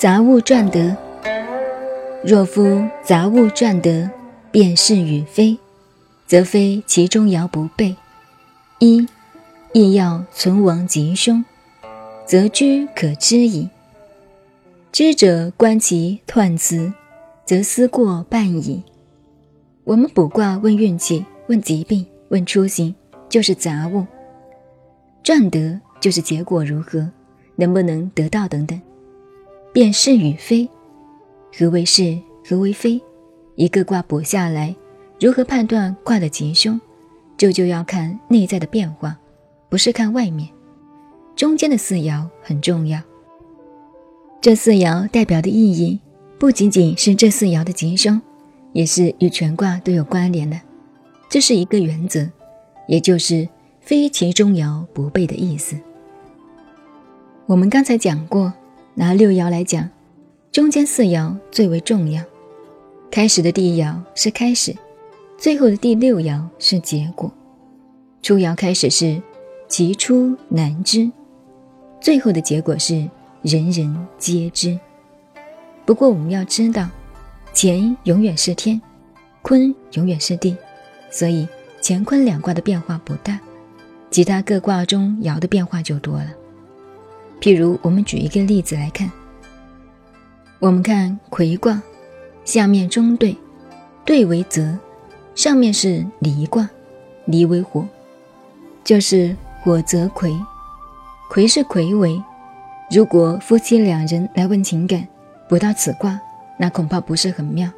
杂物赚得。若夫杂物赚得，便是与非，则非其中爻不备。一亦要存亡吉凶，则居可知矣。知者观其彖辞，则思过半矣。我们卜卦问运气，问疾病，问出行，就是杂物；赚得就是结果如何，能不能得到等等。便是与非，何为是？何为非？一个卦卜下来，如何判断卦的吉凶？这就要看内在的变化，不是看外面。中间的四爻很重要。这四爻代表的意义，不仅仅是这四爻的吉凶，也是与全卦都有关联的。这是一个原则，也就是非其中爻不备的意思。我们刚才讲过，拿六爻来讲，中间四爻最为重要。开始的第一爻是开始，最后的第六爻是结果。初爻开始是其出难知，最后的结果是人人皆知。不过我们要知道，乾永远是天，坤永远是地，所以乾坤两卦的变化不大，其他各卦中爻的变化就多了。譬如我们举一个例子来看，我们看魁卦。下面中对，对为泽，上面是离卦，离为火，就是火泽魁，魁是魁为。如果夫妻两人来问情感，不到此卦，那恐怕不是很妙，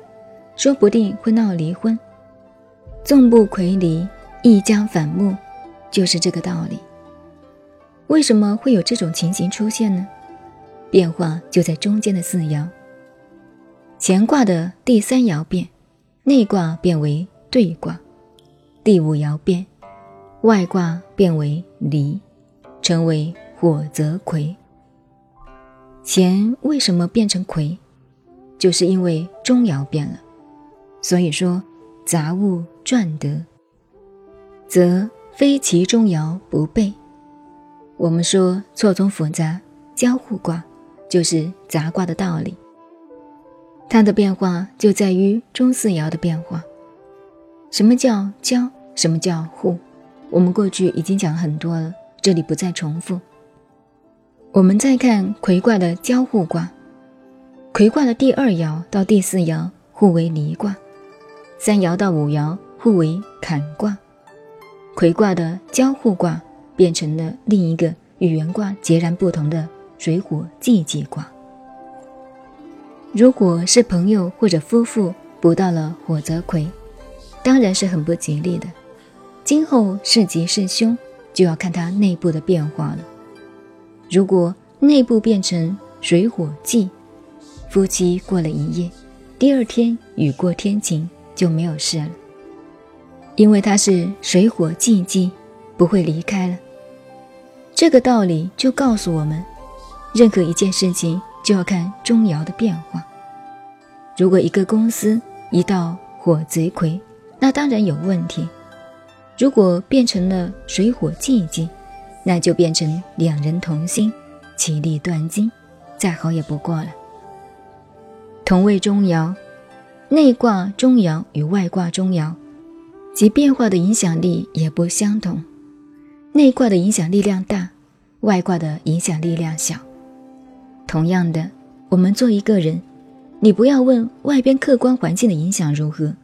说不定会闹离婚。纵不魁离，亦将反目，就是这个道理。为什么会有这种情形出现呢？变化就在中间的四爻。乾卦的第三爻变，内卦变为兑卦；第五爻变，外卦变为离，成为火泽魁。乾为什么变成魁？就是因为中爻变了。所以说杂物转得，则非其中爻不备。我们说错综复杂交互卦，就是杂卦的道理。它的变化就在于中四爻的变化。什么叫交？什么叫互？我们过去已经讲很多了，这里不再重复。我们再看魁卦的交互卦，魁卦的第二爻到第四爻互为离卦，三爻到五爻互为坎卦。魁卦的交互卦变成了另一个与原卦截然不同的水火既济卦。如果是朋友或者夫妇卜到了火泽魁，当然是很不吉利的。今后是吉是凶，就要看它内部的变化了。如果内部变成水火忌，夫妻过了一夜，第二天雨过天晴就没有事了，因为它是水火既济，不会离开了。这个道理就告诉我们，任何一件事情。就要看中爻的变化。如果一个公司一道火贼魁，那当然有问题；如果变成了水火既济，那就变成两人同心，其利断金，再好也不过了。同为中爻，内卦中爻与外卦中爻，其变化的影响力也不相同。内卦的影响力量大，外卦的影响力量小。同样的，我们做一个人，你不要问外边客观环境的影响如何，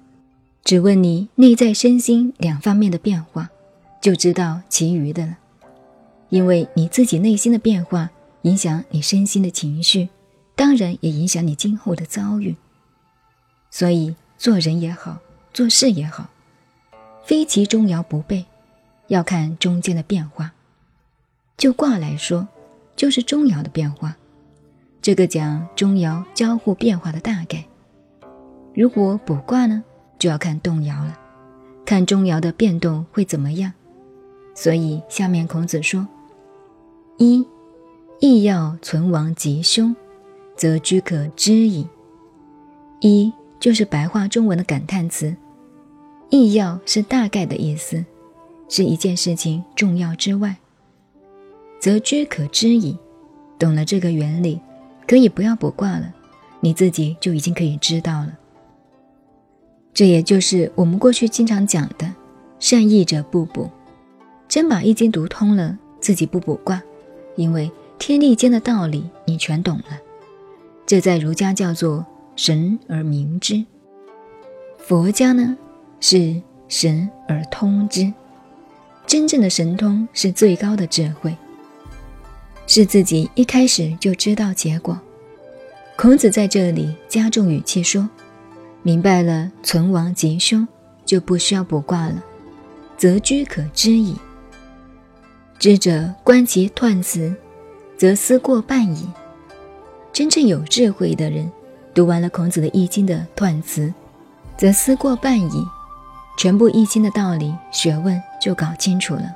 只问你内在身心两方面的变化，就知道其余的了。因为你自己内心的变化影响你身心的情绪，当然也影响你今后的遭遇。所以做人也好，做事也好，非其中爻不备，要看中间的变化。就卦来说，就是中爻的变化。这个讲中爻交互变化的大概。如果卜卦呢，就要看动爻了，看中爻的变动会怎么样。所以下面孔子说：“一，亦要存亡吉凶，则居可知矣。”一就是白话中文的感叹词，“亦要”是大概的意思，是一件事情重要之外，则居可知矣。懂了这个原理。可以不要卜卦了，你自己就已经可以知道了。这也就是我们过去经常讲的“善易者不卜”。真把《易经》读通了，自己不卜卦，因为天地间的道理你全懂了。这在儒家叫做神而明之，佛家呢是神而通之。真正的神通是最高的智慧，是自己一开始就知道结果。孔子在这里加重语气说：“明白了存亡吉凶，就不需要卜卦了，则居可知矣。知者观其断辞，则思过半矣。”真正有智慧的人，读完了孔子的《易经》的断辞，则思过半矣。全部易经的道理学问就搞清楚了。